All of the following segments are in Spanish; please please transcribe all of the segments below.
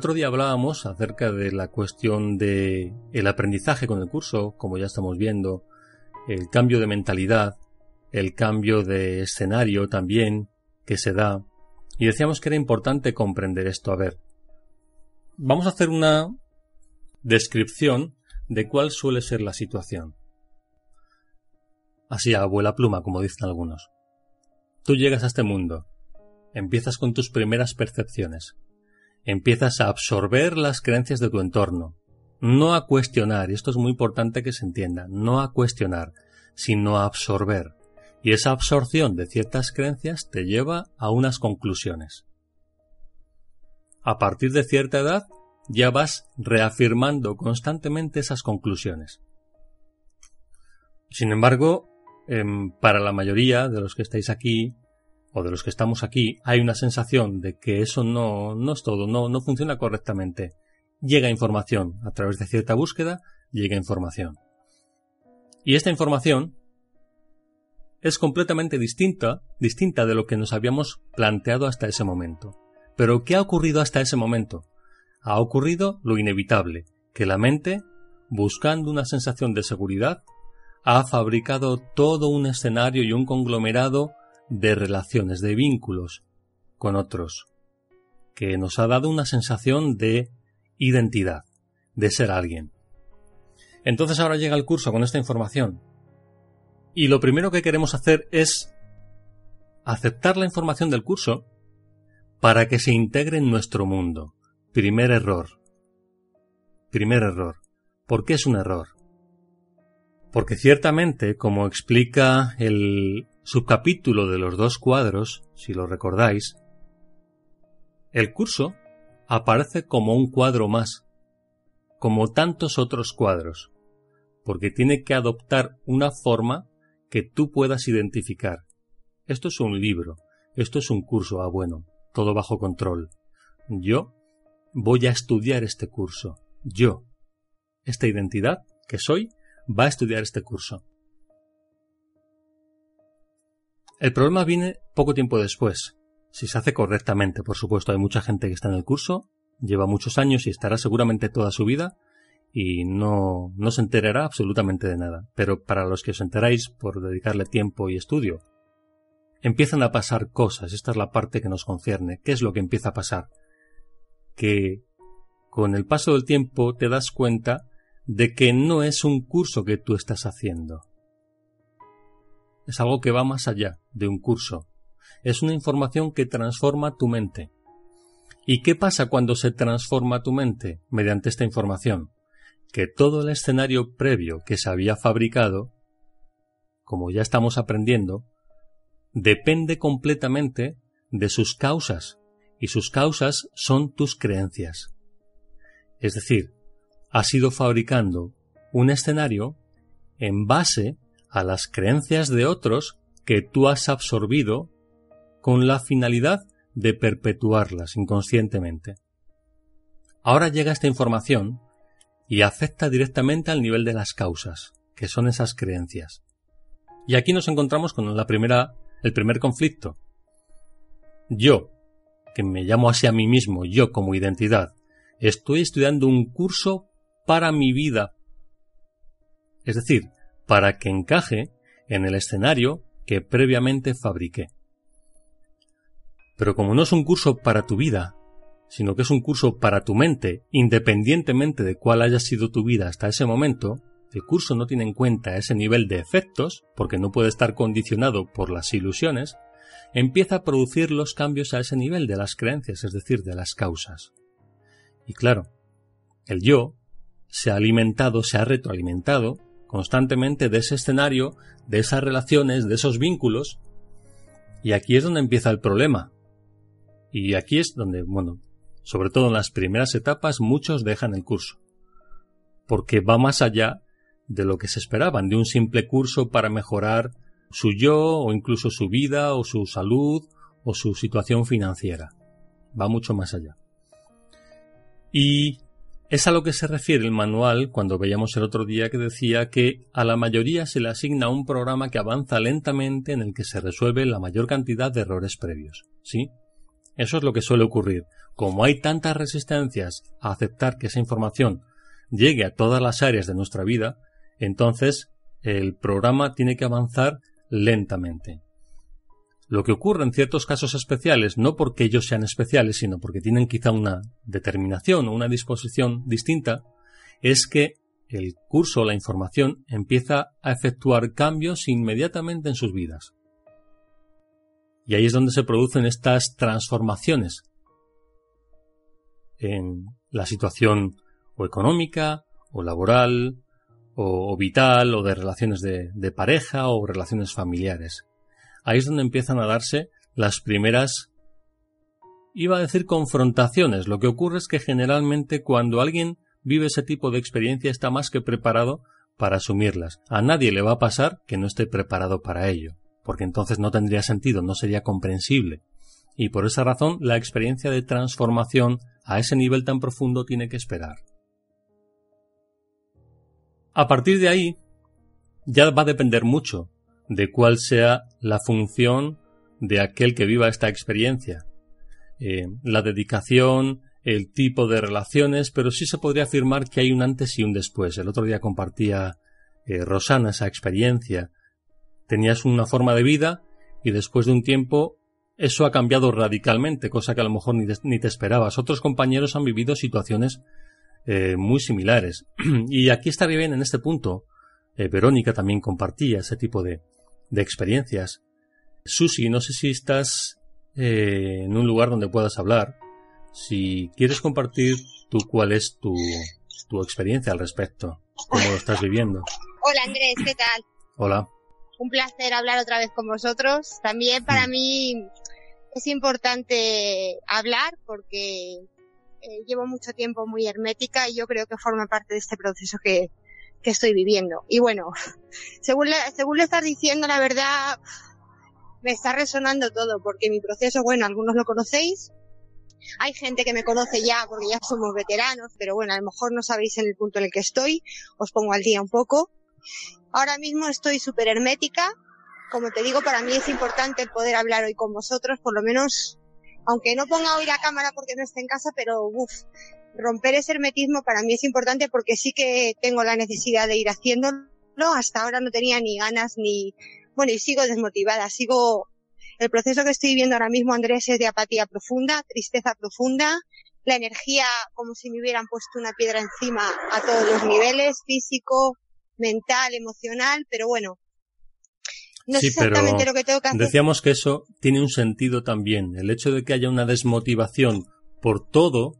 Otro día hablábamos acerca de la cuestión de el aprendizaje con el curso, como ya estamos viendo, el cambio de mentalidad, el cambio de escenario también que se da, y decíamos que era importante comprender esto. A ver, vamos a hacer una descripción de cuál suele ser la situación. Así abuela pluma, como dicen algunos. Tú llegas a este mundo, empiezas con tus primeras percepciones, empiezas a absorber las creencias de tu entorno, no a cuestionar, y esto es muy importante que se entienda, no a cuestionar, sino a absorber. Y esa absorción de ciertas creencias te lleva a unas conclusiones. A partir de cierta edad ya vas reafirmando constantemente esas conclusiones. Sin embargo, em, para la mayoría de los que estáis aquí, o de los que estamos aquí, hay una sensación de que eso no, no es todo, no, no funciona correctamente. Llega información a través de cierta búsqueda, llega información. Y esta información es completamente distinta, distinta de lo que nos habíamos planteado hasta ese momento. Pero ¿qué ha ocurrido hasta ese momento? Ha ocurrido lo inevitable, que la mente, buscando una sensación de seguridad, ha fabricado todo un escenario y un conglomerado de relaciones, de vínculos con otros, que nos ha dado una sensación de identidad, de ser alguien. Entonces ahora llega el curso con esta información. Y lo primero que queremos hacer es aceptar la información del curso para que se integre en nuestro mundo. Primer error. Primer error. ¿Por qué es un error? Porque ciertamente, como explica el subcapítulo de los dos cuadros, si lo recordáis, el curso aparece como un cuadro más, como tantos otros cuadros, porque tiene que adoptar una forma que tú puedas identificar. Esto es un libro, esto es un curso, ah bueno, todo bajo control. Yo voy a estudiar este curso. Yo, esta identidad que soy, va a estudiar este curso. El problema viene poco tiempo después. Si se hace correctamente, por supuesto, hay mucha gente que está en el curso, lleva muchos años y estará seguramente toda su vida y no, no se enterará absolutamente de nada. Pero para los que os enteráis por dedicarle tiempo y estudio, empiezan a pasar cosas. Esta es la parte que nos concierne. ¿Qué es lo que empieza a pasar? Que con el paso del tiempo te das cuenta de que no es un curso que tú estás haciendo es algo que va más allá de un curso. Es una información que transforma tu mente. ¿Y qué pasa cuando se transforma tu mente mediante esta información? Que todo el escenario previo que se había fabricado, como ya estamos aprendiendo, depende completamente de sus causas, y sus causas son tus creencias. Es decir, has ido fabricando un escenario en base a las creencias de otros que tú has absorbido con la finalidad de perpetuarlas inconscientemente. Ahora llega esta información y afecta directamente al nivel de las causas, que son esas creencias. Y aquí nos encontramos con la primera, el primer conflicto. Yo, que me llamo así a mí mismo, yo como identidad, estoy estudiando un curso para mi vida. Es decir, para que encaje en el escenario que previamente fabriqué. Pero como no es un curso para tu vida, sino que es un curso para tu mente, independientemente de cuál haya sido tu vida hasta ese momento, el curso no tiene en cuenta ese nivel de efectos, porque no puede estar condicionado por las ilusiones, empieza a producir los cambios a ese nivel de las creencias, es decir, de las causas. Y claro, el yo se ha alimentado, se ha retroalimentado constantemente de ese escenario, de esas relaciones, de esos vínculos. Y aquí es donde empieza el problema. Y aquí es donde, bueno, sobre todo en las primeras etapas, muchos dejan el curso. Porque va más allá de lo que se esperaban, de un simple curso para mejorar su yo o incluso su vida o su salud o su situación financiera. Va mucho más allá. Y es a lo que se refiere el manual cuando veíamos el otro día que decía que a la mayoría se le asigna un programa que avanza lentamente en el que se resuelve la mayor cantidad de errores previos. ¿Sí? Eso es lo que suele ocurrir. Como hay tantas resistencias a aceptar que esa información llegue a todas las áreas de nuestra vida, entonces el programa tiene que avanzar lentamente. Lo que ocurre en ciertos casos especiales, no porque ellos sean especiales, sino porque tienen quizá una determinación o una disposición distinta, es que el curso o la información empieza a efectuar cambios inmediatamente en sus vidas. Y ahí es donde se producen estas transformaciones en la situación o económica, o laboral, o, vital, o de relaciones de, de pareja, o relaciones familiares. Ahí es donde empiezan a darse las primeras iba a decir confrontaciones. Lo que ocurre es que generalmente cuando alguien vive ese tipo de experiencia está más que preparado para asumirlas. A nadie le va a pasar que no esté preparado para ello, porque entonces no tendría sentido, no sería comprensible. Y por esa razón la experiencia de transformación a ese nivel tan profundo tiene que esperar. A partir de ahí, ya va a depender mucho de cuál sea la función de aquel que viva esta experiencia. Eh, la dedicación, el tipo de relaciones, pero sí se podría afirmar que hay un antes y un después. El otro día compartía eh, Rosana esa experiencia. Tenías una forma de vida y después de un tiempo eso ha cambiado radicalmente, cosa que a lo mejor ni te, esperabas. Otros compañeros han vivido situaciones eh, muy similares. y aquí estaría bien en este punto. Verónica también compartía ese tipo de, de experiencias. Susi, no sé si estás eh, en un lugar donde puedas hablar. Si quieres compartir tú cuál es tu, tu experiencia al respecto, cómo lo estás viviendo. Hola Andrés, ¿qué tal? Hola. Un placer hablar otra vez con vosotros. También para mm. mí es importante hablar porque eh, llevo mucho tiempo muy hermética y yo creo que forma parte de este proceso que, que estoy viviendo. Y bueno, según le, según le estás diciendo, la verdad, me está resonando todo porque mi proceso, bueno, algunos lo conocéis. Hay gente que me conoce ya porque ya somos veteranos, pero bueno, a lo mejor no sabéis en el punto en el que estoy. Os pongo al día un poco. Ahora mismo estoy súper hermética, como te digo, para mí es importante poder hablar hoy con vosotros, por lo menos, aunque no ponga hoy la cámara porque no esté en casa, pero uff, romper ese hermetismo para mí es importante porque sí que tengo la necesidad de ir haciéndolo. Hasta ahora no tenía ni ganas ni, bueno, y sigo desmotivada, sigo, el proceso que estoy viviendo ahora mismo, Andrés, es de apatía profunda, tristeza profunda, la energía como si me hubieran puesto una piedra encima a todos los niveles, físico, mental, emocional, pero bueno, no sé exactamente lo que tengo que hacer. Decíamos que eso tiene un sentido también. El hecho de que haya una desmotivación por todo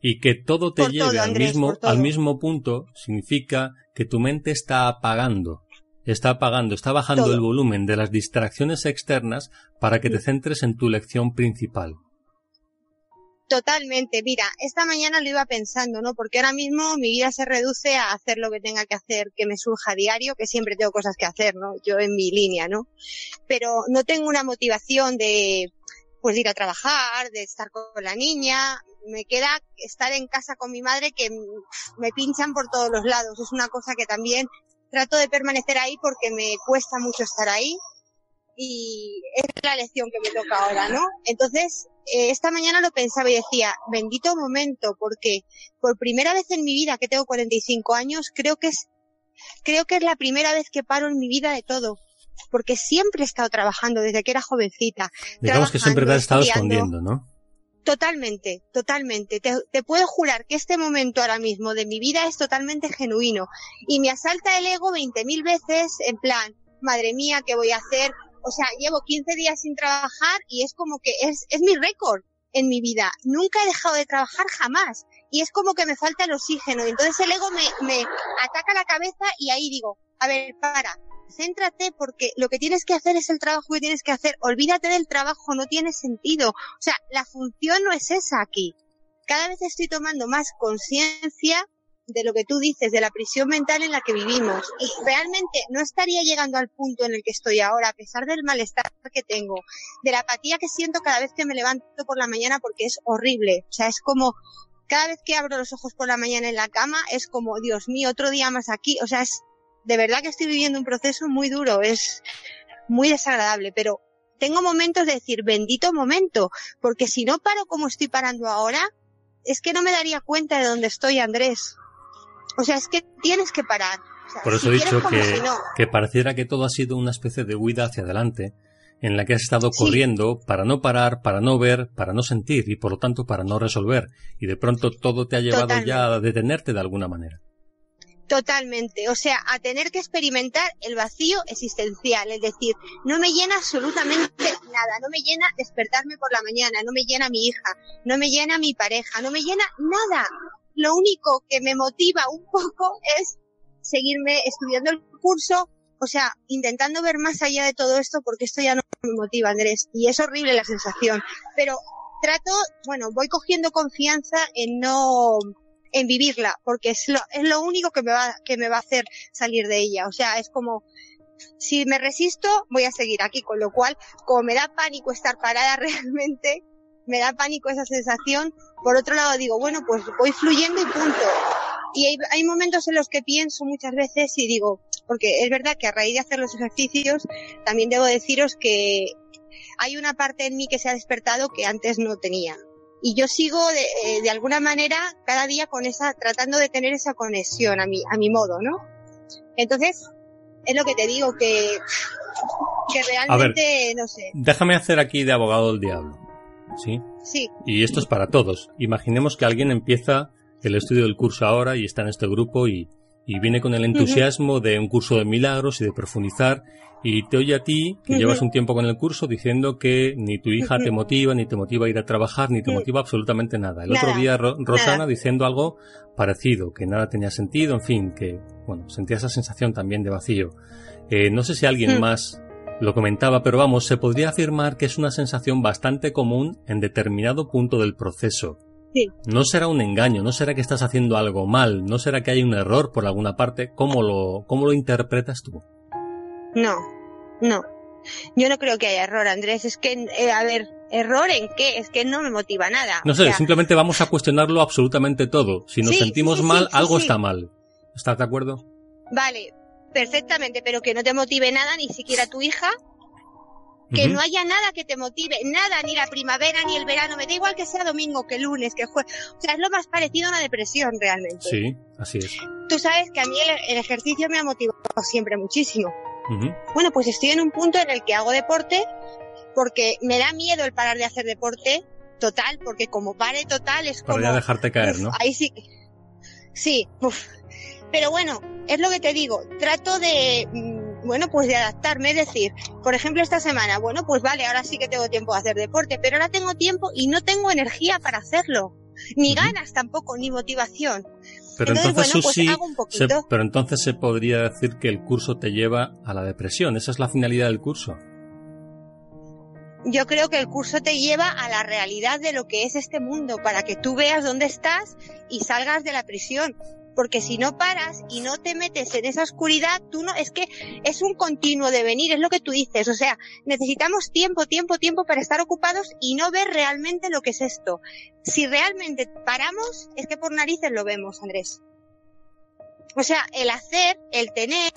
y que todo te lleve al, mismo, al mismo punto significa que tu mente está apagando. Está apagando, está bajando el volumen de las distracciones externas para que te centres en tu lección principal. Totalmente, mira, esta mañana lo iba pensando, ¿no? Porque ahora mismo mi vida se reduce a hacer lo que tenga que hacer, que me surja a diario, que siempre tengo cosas que hacer, ¿no? Yo en mi línea, ¿no? Pero no tengo una motivación de, pues, de ir a trabajar, de estar con la niña. Me queda estar en casa con mi madre que me pinchan por todos los lados. Es una cosa que también trato de permanecer ahí porque me cuesta mucho estar ahí y es la lección que me toca ahora, ¿no? Entonces, eh, esta mañana lo pensaba y decía, bendito momento, porque por primera vez en mi vida, que tengo 45 años, creo que es, creo que es la primera vez que paro en mi vida de todo. Porque siempre he estado trabajando desde que era jovencita. Digamos que siempre te has estado escondiendo, ¿no? Totalmente, totalmente. Te, te, puedo jurar que este momento ahora mismo de mi vida es totalmente genuino. Y me asalta el ego 20.000 veces en plan, madre mía, ¿qué voy a hacer? O sea, llevo 15 días sin trabajar y es como que es, es mi récord en mi vida. Nunca he dejado de trabajar jamás. Y es como que me falta el oxígeno. Y entonces el ego me, me ataca la cabeza y ahí digo, a ver, para, céntrate porque lo que tienes que hacer es el trabajo que tienes que hacer. Olvídate del trabajo, no tiene sentido. O sea, la función no es esa aquí. Cada vez estoy tomando más conciencia de lo que tú dices, de la prisión mental en la que vivimos. Y realmente no estaría llegando al punto en el que estoy ahora, a pesar del malestar que tengo, de la apatía que siento cada vez que me levanto por la mañana porque es horrible. O sea, es como cada vez que abro los ojos por la mañana en la cama, es como, Dios mío, otro día más aquí. O sea, es de verdad que estoy viviendo un proceso muy duro, es muy desagradable, pero tengo momentos de decir, bendito momento, porque si no paro como estoy parando ahora, es que no me daría cuenta de dónde estoy, Andrés. O sea, es que tienes que parar. Por eso he dicho que, que pareciera que todo ha sido una especie de huida hacia adelante, en la que has estado corriendo para no parar, para no ver, para no sentir y por lo tanto para no resolver. Y de pronto todo te ha llevado ya a detenerte de alguna manera. Totalmente, o sea, a tener que experimentar el vacío existencial, es decir, no me llena absolutamente nada, no me llena despertarme por la mañana, no me llena mi hija, no me llena mi pareja, no me llena nada. Lo único que me motiva un poco es seguirme estudiando el curso, o sea, intentando ver más allá de todo esto porque esto ya no me motiva, Andrés, y es horrible la sensación, pero trato, bueno, voy cogiendo confianza en no en vivirla, porque es lo, es lo único que me va, que me va a hacer salir de ella. O sea, es como, si me resisto, voy a seguir aquí, con lo cual, como me da pánico estar parada realmente, me da pánico esa sensación, por otro lado digo, bueno, pues voy fluyendo y punto. Y hay, hay momentos en los que pienso muchas veces y digo, porque es verdad que a raíz de hacer los ejercicios, también debo deciros que hay una parte en mí que se ha despertado que antes no tenía y yo sigo de, eh, de, alguna manera cada día con esa, tratando de tener esa conexión a mi, a mi modo, ¿no? Entonces, es lo que te digo, que, que realmente, no sé. Déjame hacer aquí de abogado del diablo. ¿Sí? Sí. Y esto es para todos. Imaginemos que alguien empieza el estudio del curso ahora y está en este grupo y, y viene con el entusiasmo de un curso de milagros y de profundizar y te oye a ti, que llevas un tiempo con el curso, diciendo que ni tu hija te motiva, ni te motiva a ir a trabajar, ni te motiva absolutamente nada. El otro día Rosana diciendo algo parecido, que nada tenía sentido, en fin, que, bueno, sentía esa sensación también de vacío. Eh, no sé si alguien más lo comentaba, pero vamos, se podría afirmar que es una sensación bastante común en determinado punto del proceso. No será un engaño, no será que estás haciendo algo mal, no será que hay un error por alguna parte. ¿Cómo lo, cómo lo interpretas tú? No, no. Yo no creo que haya error, Andrés. Es que, eh, a ver, ¿error en qué? Es que no me motiva nada. No sé, simplemente vamos a cuestionarlo absolutamente todo. Si nos sentimos mal, algo está mal. ¿Estás de acuerdo? Vale, perfectamente, pero que no te motive nada, ni siquiera tu hija, que no haya nada que te motive, nada, ni la primavera, ni el verano, me da igual que sea domingo, que lunes, que jueves. O sea, es lo más parecido a una depresión realmente. Sí, así es. Tú sabes que a mí el, ejercicio me ha motivado siempre muchísimo. Bueno, pues estoy en un punto en el que hago deporte porque me da miedo el parar de hacer deporte total, porque como pare total es como... Para dejarte caer, ¿no? Ahí sí. Sí, pero bueno, es lo que te digo, trato de mm, bueno, pues de adaptarme, es decir, por ejemplo, esta semana, bueno, pues vale, ahora sí que tengo tiempo de hacer deporte, pero ahora tengo tiempo y no tengo energía para hacerlo, ni ganas tampoco, ni motivación. Pero entonces, pues se, pero entonces se podría decir que el curso te lleva a la depresión, esa es la finalidad del curso. Yo creo que el curso te lleva a la realidad de lo que es este mundo, para que tú veas dónde estás y salgas de la prisión porque si no paras y no te metes en esa oscuridad, tú no, es que es un continuo devenir, es lo que tú dices, o sea, necesitamos tiempo, tiempo, tiempo para estar ocupados y no ver realmente lo que es esto. Si realmente paramos, es que por narices lo vemos, Andrés. O sea, el hacer, el tener,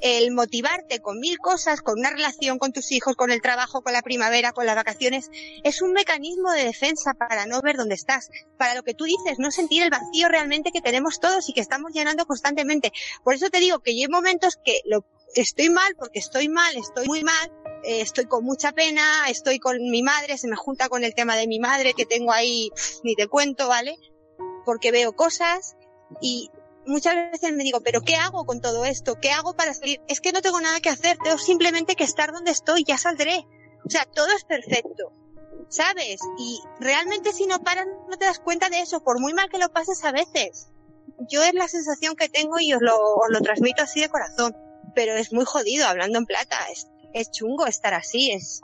el motivarte con mil cosas, con una relación con tus hijos, con el trabajo, con la primavera, con las vacaciones, es un mecanismo de defensa para no ver dónde estás, para lo que tú dices, no sentir el vacío realmente que tenemos todos y que estamos llenando constantemente. Por eso te digo que yo hay momentos que lo, estoy mal porque estoy mal, estoy muy mal, eh, estoy con mucha pena, estoy con mi madre, se me junta con el tema de mi madre que tengo ahí, ni te cuento, ¿vale? Porque veo cosas y muchas veces me digo, pero ¿qué hago con todo esto? ¿Qué hago para salir? Es que no tengo nada que hacer, tengo simplemente que estar donde estoy, ya saldré. O sea, todo es perfecto, ¿sabes? Y realmente si no paras no te das cuenta de eso, por muy mal que lo pases a veces. Yo es la sensación que tengo y os lo, transmito así de corazón, pero es muy jodido hablando en plata, es, es chungo estar así, es...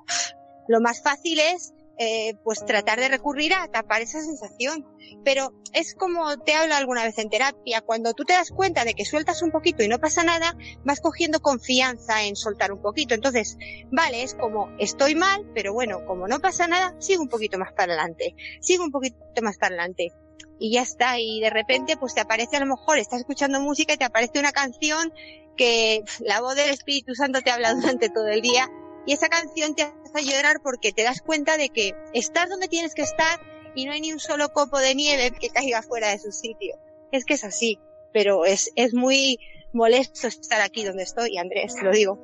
Lo más fácil es eh, pues tratar de recurrir a tapar esa sensación. Pero es como te hablo alguna vez en terapia, cuando tú te das cuenta de que sueltas un poquito y no pasa nada, vas cogiendo confianza en soltar un poquito. Entonces, vale, es como estoy mal, pero bueno, como no pasa nada, sigo un poquito más para adelante, sigo un poquito más para adelante. Y ya está, y de repente pues te aparece a lo mejor, estás escuchando música y te aparece una canción que la voz del Espíritu Santo te habla durante todo el día Y esa canción te hace llorar porque te das cuenta de que estás donde tienes que estar y no hay ni un solo copo de nieve que caiga fuera de su sitio. Es que es así, pero es, es muy molesto estar aquí donde estoy, Andrés, lo digo.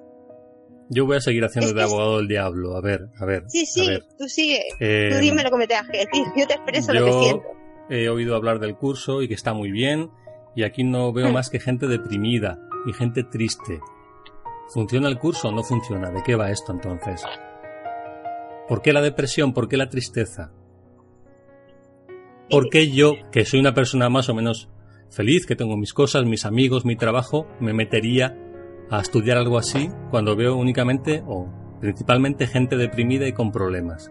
Yo voy a seguir haciendo de abogado del diablo, a ver, a ver. Sí, sí, tú sigue, tú Eh, dime lo que me tengas que decir, yo te expreso lo que siento. he oído hablar del curso y que está muy bien, y aquí no veo Mm. más que gente deprimida y gente triste. ¿Funciona el curso o no funciona? ¿De qué va esto entonces? ¿Por qué la depresión? ¿Por qué la tristeza? ¿Por qué yo, que soy una persona más o menos feliz, que tengo mis cosas, mis amigos, mi trabajo, me metería a estudiar algo así cuando veo únicamente o principalmente gente deprimida y con problemas?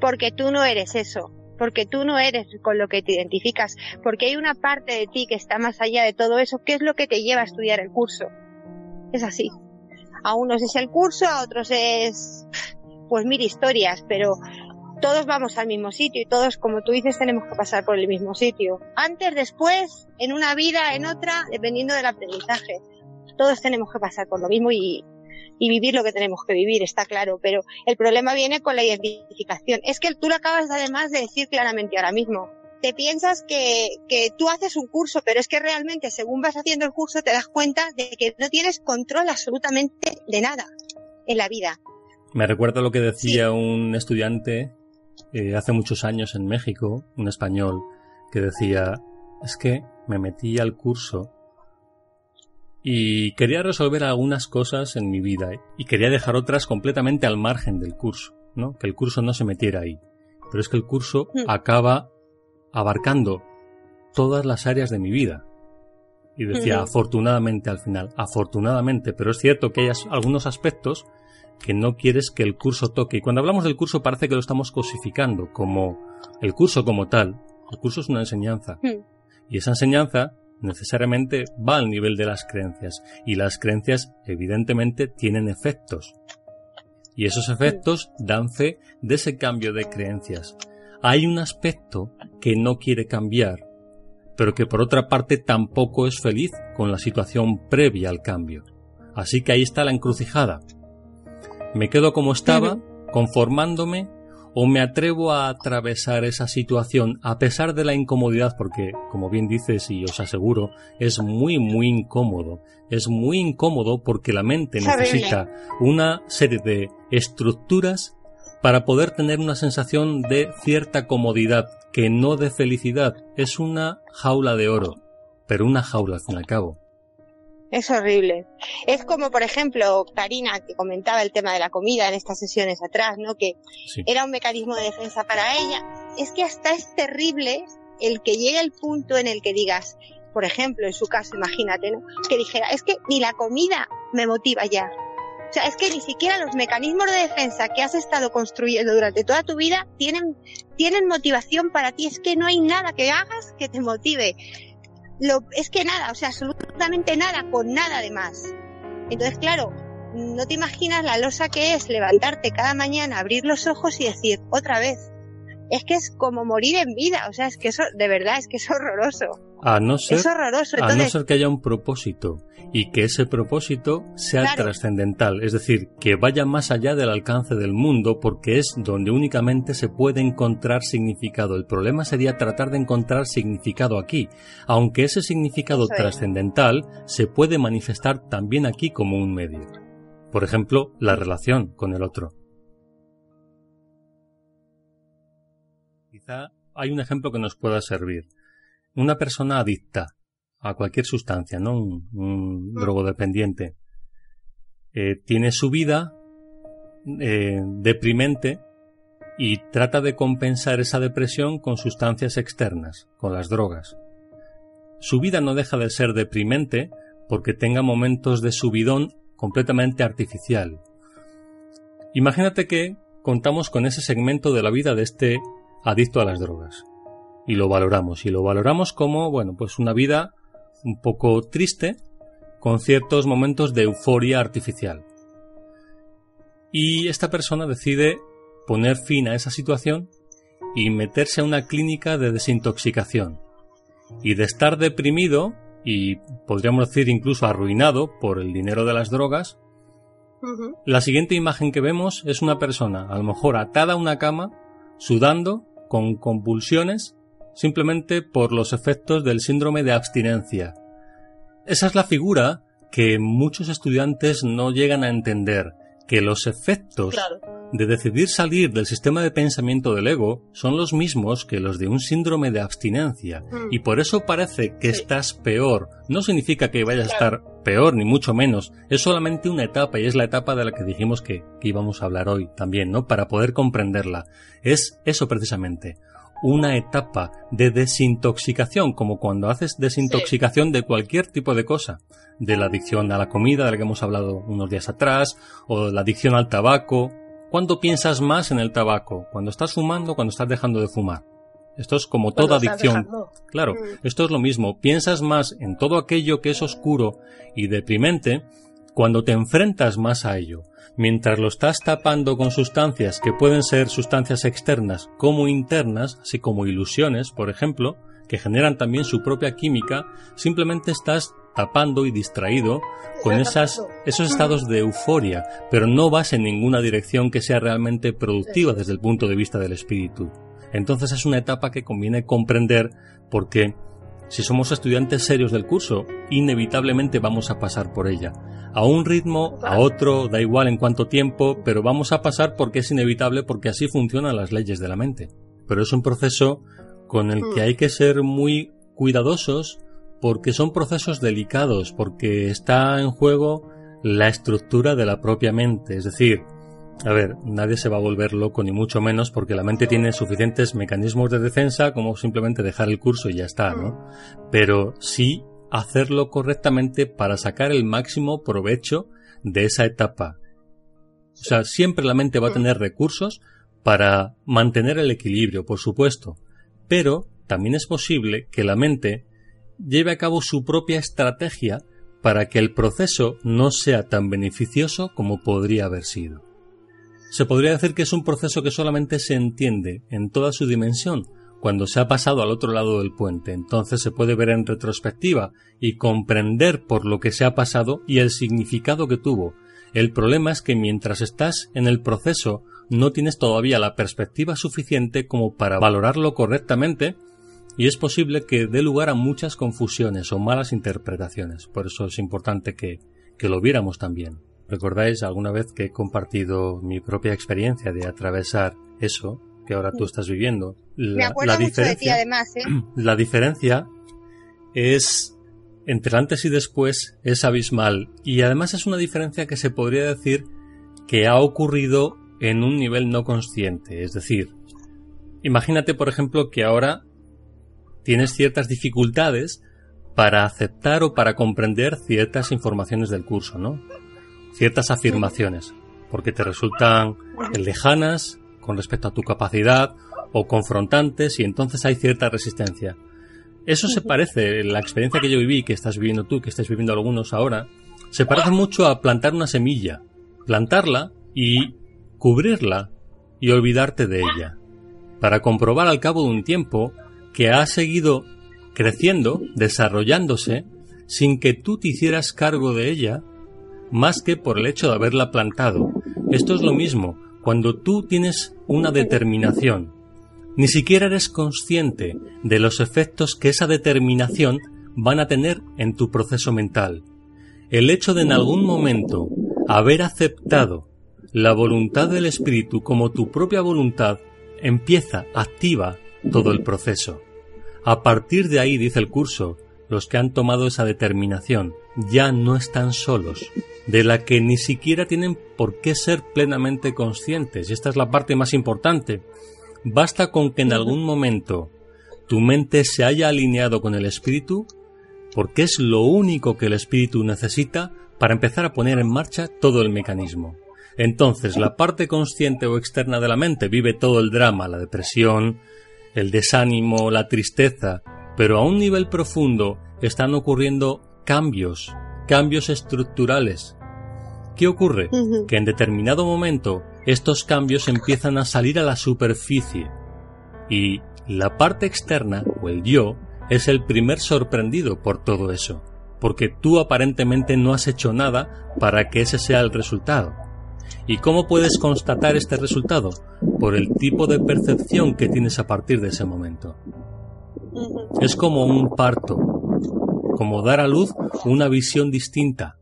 Porque tú no eres eso, porque tú no eres con lo que te identificas, porque hay una parte de ti que está más allá de todo eso, que es lo que te lleva a estudiar el curso. Es así. A unos es el curso, a otros es, pues mil historias, pero todos vamos al mismo sitio y todos, como tú dices, tenemos que pasar por el mismo sitio. Antes, después, en una vida, en otra, dependiendo del aprendizaje. Todos tenemos que pasar por lo mismo y, y vivir lo que tenemos que vivir, está claro, pero el problema viene con la identificación. Es que tú lo acabas además de decir claramente ahora mismo. Te piensas que, que tú haces un curso, pero es que realmente según vas haciendo el curso te das cuenta de que no tienes control absolutamente de nada en la vida. Me recuerda lo que decía un estudiante eh, hace muchos años en México, un español, que decía, es que me metí al curso y quería resolver algunas cosas en mi vida y quería dejar otras completamente al margen del curso, ¿no? Que el curso no se metiera ahí. Pero es que el curso Mm. acaba abarcando todas las áreas de mi vida. Y decía, afortunadamente al final, afortunadamente, pero es cierto que hay algunos aspectos que no quieres que el curso toque. Y cuando hablamos del curso parece que lo estamos cosificando como el curso como tal. El curso es una enseñanza. Hmm. Y esa enseñanza necesariamente va al nivel de las creencias. Y las creencias evidentemente tienen efectos. Y esos efectos dan fe de ese cambio de creencias. Hay un aspecto que no quiere cambiar, pero que por otra parte tampoco es feliz con la situación previa al cambio. Así que ahí está la encrucijada. ¿Me quedo como estaba, conformándome, o me atrevo a atravesar esa situación a pesar de la incomodidad? Porque, como bien dices y os aseguro, es muy, muy incómodo. Es muy incómodo porque la mente necesita una serie de estructuras para poder tener una sensación de cierta comodidad, que no de felicidad. Es una jaula de oro, pero una jaula al fin y al cabo. Es horrible. Es como, por ejemplo, Karina, que comentaba el tema de la comida en estas sesiones atrás, ¿no? Que Sí. era un mecanismo de defensa para ella. Es que hasta es terrible el que llegue el punto en el que digas, por ejemplo, en su caso, imagínate, ¿no? Que dijera, es que ni la comida me motiva ya. O sea, es que ni siquiera los mecanismos de defensa que has estado construyendo durante toda tu vida tienen, tienen motivación para ti. Es que no hay nada que hagas que te motive. Lo, es que nada, o sea, absolutamente nada, con nada de más. Entonces, claro, no te imaginas la losa que es levantarte cada mañana, abrir los ojos y decir, otra vez. Es que es como morir en vida, o sea, es que eso, de verdad, es que es horroroso. A no ser, Es horroroso. a no ser que haya un propósito y que ese propósito sea Claro. trascendental, es decir, que vaya más allá del alcance del mundo porque es donde únicamente se puede encontrar significado. El problema sería tratar de encontrar significado aquí, aunque ese significado trascendental se puede manifestar también aquí como un medio. Por ejemplo, la relación con el otro. Quizá hay un ejemplo que nos pueda servir. Una persona adicta a cualquier sustancia, ¿no? Un, un drogodependiente. eh, tiene su vida eh, deprimente y trata de compensar esa depresión con sustancias externas, con las drogas. Su vida no deja de ser deprimente porque tenga momentos de subidón completamente artificial. Imagínate que contamos con ese segmento de la vida de este adicto a las drogas y lo valoramos. Y lo valoramos como bueno pues una vida un poco triste con ciertos momentos de euforia artificial. Y esta persona decide poner fin a esa situación y meterse a una clínica de desintoxicación. Y de estar deprimido y podríamos decir incluso arruinado por el dinero de las drogas La siguiente imagen que vemos es una persona, a lo mejor atada a una cama, sudando, con convulsiones, simplemente por los efectos del síndrome de abstinencia. Esa es la figura que muchos estudiantes no llegan a entender, que los efectos de decidir salir del sistema de pensamiento del ego son los mismos que los de un síndrome de abstinencia. Mm. Y por eso parece que estás peor. No significa que vayas a estar peor, ni mucho menos. Es solamente una etapa y es la etapa de la que dijimos que, que íbamos a hablar hoy también, ¿no? Para poder comprenderla. Es eso precisamente una etapa de desintoxicación, como cuando haces desintoxicación de cualquier tipo de cosa, de la adicción a la comida, de la que hemos hablado unos días atrás, o la adicción al tabaco. ¿Cuándo piensas más en el tabaco? ¿Cuando estás fumando o cuando estás dejando de fumar? Esto es como toda adicción. Claro, mm. esto es lo mismo. Piensas más en todo aquello que es oscuro y deprimente cuando te enfrentas más a ello mientras lo estás tapando con sustancias que pueden ser sustancias externas como internas, así como ilusiones, por ejemplo, que generan también su propia química, simplemente estás tapando y distraído con esas, esos estados de euforia, pero no vas en ninguna dirección que sea realmente productiva desde el punto de vista del espíritu. Entonces es una etapa que conviene comprender porque si somos estudiantes serios del curso, inevitablemente vamos a pasar por ella. A un ritmo, a otro, da igual en cuánto tiempo, pero vamos a pasar porque es inevitable, porque así funcionan las leyes de la mente. Pero es un proceso con el que mm. hay que ser muy cuidadosos porque son procesos delicados, porque está en juego la estructura de la propia mente. Es decir, a ver, nadie se va a volver loco ni mucho menos porque la mente tiene suficientes mecanismos de defensa como simplemente dejar el curso y ya está, ¿no? Pero sí hacerlo correctamente para sacar el máximo provecho de esa etapa. O sea, siempre la mente va a tener recursos para mantener el equilibrio, por supuesto, pero también es posible que la mente lleve a cabo su propia estrategia para que el proceso no sea tan beneficioso como podría haber sido. Se podría decir que es un proceso que solamente se entiende en toda su dimensión cuando se ha pasado al otro lado del puente. Entonces se puede ver en retrospectiva y comprender por lo que se ha pasado y el significado que tuvo. El problema es que mientras estás en el proceso no tienes todavía la perspectiva suficiente como para valorarlo correctamente y es posible que dé lugar a muchas confusiones o malas interpretaciones. Por eso es importante que, que lo viéramos también. ¿Recordáis alguna vez que he compartido mi propia experiencia de atravesar eso que ahora tú estás viviendo? La, Me diferencia, además, ¿eh? La diferencia es entre antes y después es abismal y además es una diferencia que se podría decir que ha ocurrido en un nivel no consciente, es decir, imagínate por ejemplo que ahora tienes ciertas dificultades para aceptar o para comprender ciertas informaciones del curso, ¿no? Ciertas afirmaciones, porque te resultan lejanas con respecto a tu capacidad o confrontantes y entonces hay cierta resistencia. Eso se parece, la experiencia que yo viví, que estás viviendo tú, que estáis viviendo algunos ahora, se parece mucho a plantar una semilla, plantarla y cubrirla y olvidarte de ella, para comprobar al cabo de un tiempo que ha seguido creciendo, desarrollándose, sin que tú te hicieras cargo de ella más que por el hecho de haberla plantado. Esto es lo mismo, cuando tú tienes una determinación, ni siquiera eres consciente de los efectos que esa determinación van a tener en tu proceso mental. El hecho de en algún momento haber aceptado la voluntad del espíritu como tu propia voluntad empieza, activa todo el proceso. A partir de ahí, dice el curso, los que han tomado esa determinación ya no están solos, de la que ni siquiera tienen por qué ser plenamente conscientes. Y esta es la parte más importante. Basta con que en algún momento tu mente se haya alineado con el espíritu, porque es lo único que el espíritu necesita para empezar a poner en marcha todo el mecanismo. Entonces, la parte consciente o externa de la mente vive todo el drama, la depresión, el desánimo, la tristeza, pero a un nivel profundo están ocurriendo cambios, cambios estructurales, ¿Qué ocurre? Que en determinado momento estos cambios empiezan a salir a la superficie y la parte externa, o el yo, es el primer sorprendido por todo eso. porque tú aparentemente no has hecho nada para que ese sea el resultado. ¿Y cómo puedes constatar este resultado? Por el tipo de percepción que tienes a partir de ese momento. Es como un parto, como dar a luz una visión distinta,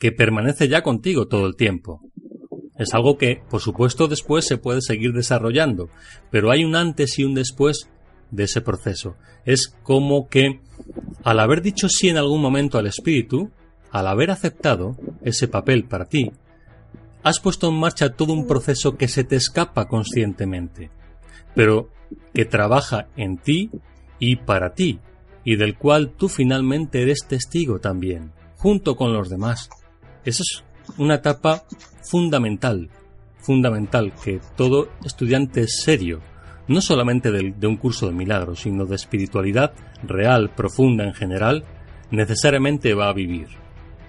que permanece ya contigo todo el tiempo. Es algo que, por supuesto, después se puede seguir desarrollando, pero hay un antes y un después de ese proceso. Es como que, al haber dicho sí en algún momento al espíritu, al haber aceptado ese papel para ti, has puesto en marcha todo un proceso que se te escapa conscientemente, pero que trabaja en ti y para ti, y del cual tú finalmente eres testigo también, junto con los demás. Esa es una etapa fundamental, fundamental que todo estudiante serio, no solamente de, de un curso de milagros, sino de espiritualidad real, profunda en general, necesariamente va a vivir.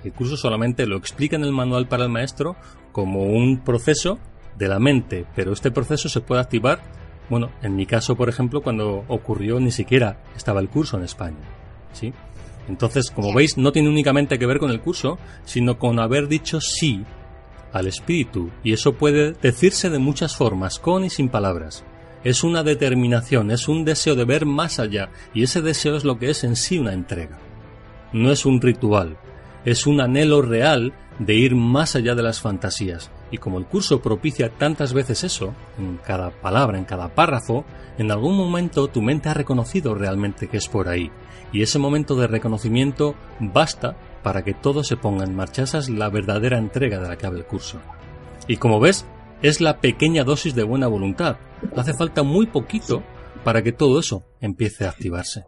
El curso solamente lo explica en el manual para el maestro como un proceso de la mente, pero este proceso se puede activar, bueno, en mi caso, por ejemplo, cuando ocurrió ni siquiera estaba el curso en España, ¿sí? Entonces, como veis, no tiene únicamente que ver con el curso, sino con haber dicho sí al espíritu, y eso puede decirse de muchas formas, con y sin palabras. Es una determinación, es un deseo de ver más allá, y ese deseo es lo que es en sí una entrega. No es un ritual, es un anhelo real de ir más allá de las fantasías. Y como el curso propicia tantas veces eso, en cada palabra, en cada párrafo, en algún momento tu mente ha reconocido realmente que es por ahí. Y ese momento de reconocimiento basta para que todo se ponga en marcha. Esa es la verdadera entrega de la que habla el curso. Y como ves, es la pequeña dosis de buena voluntad. Hace falta muy poquito para que todo eso empiece a activarse.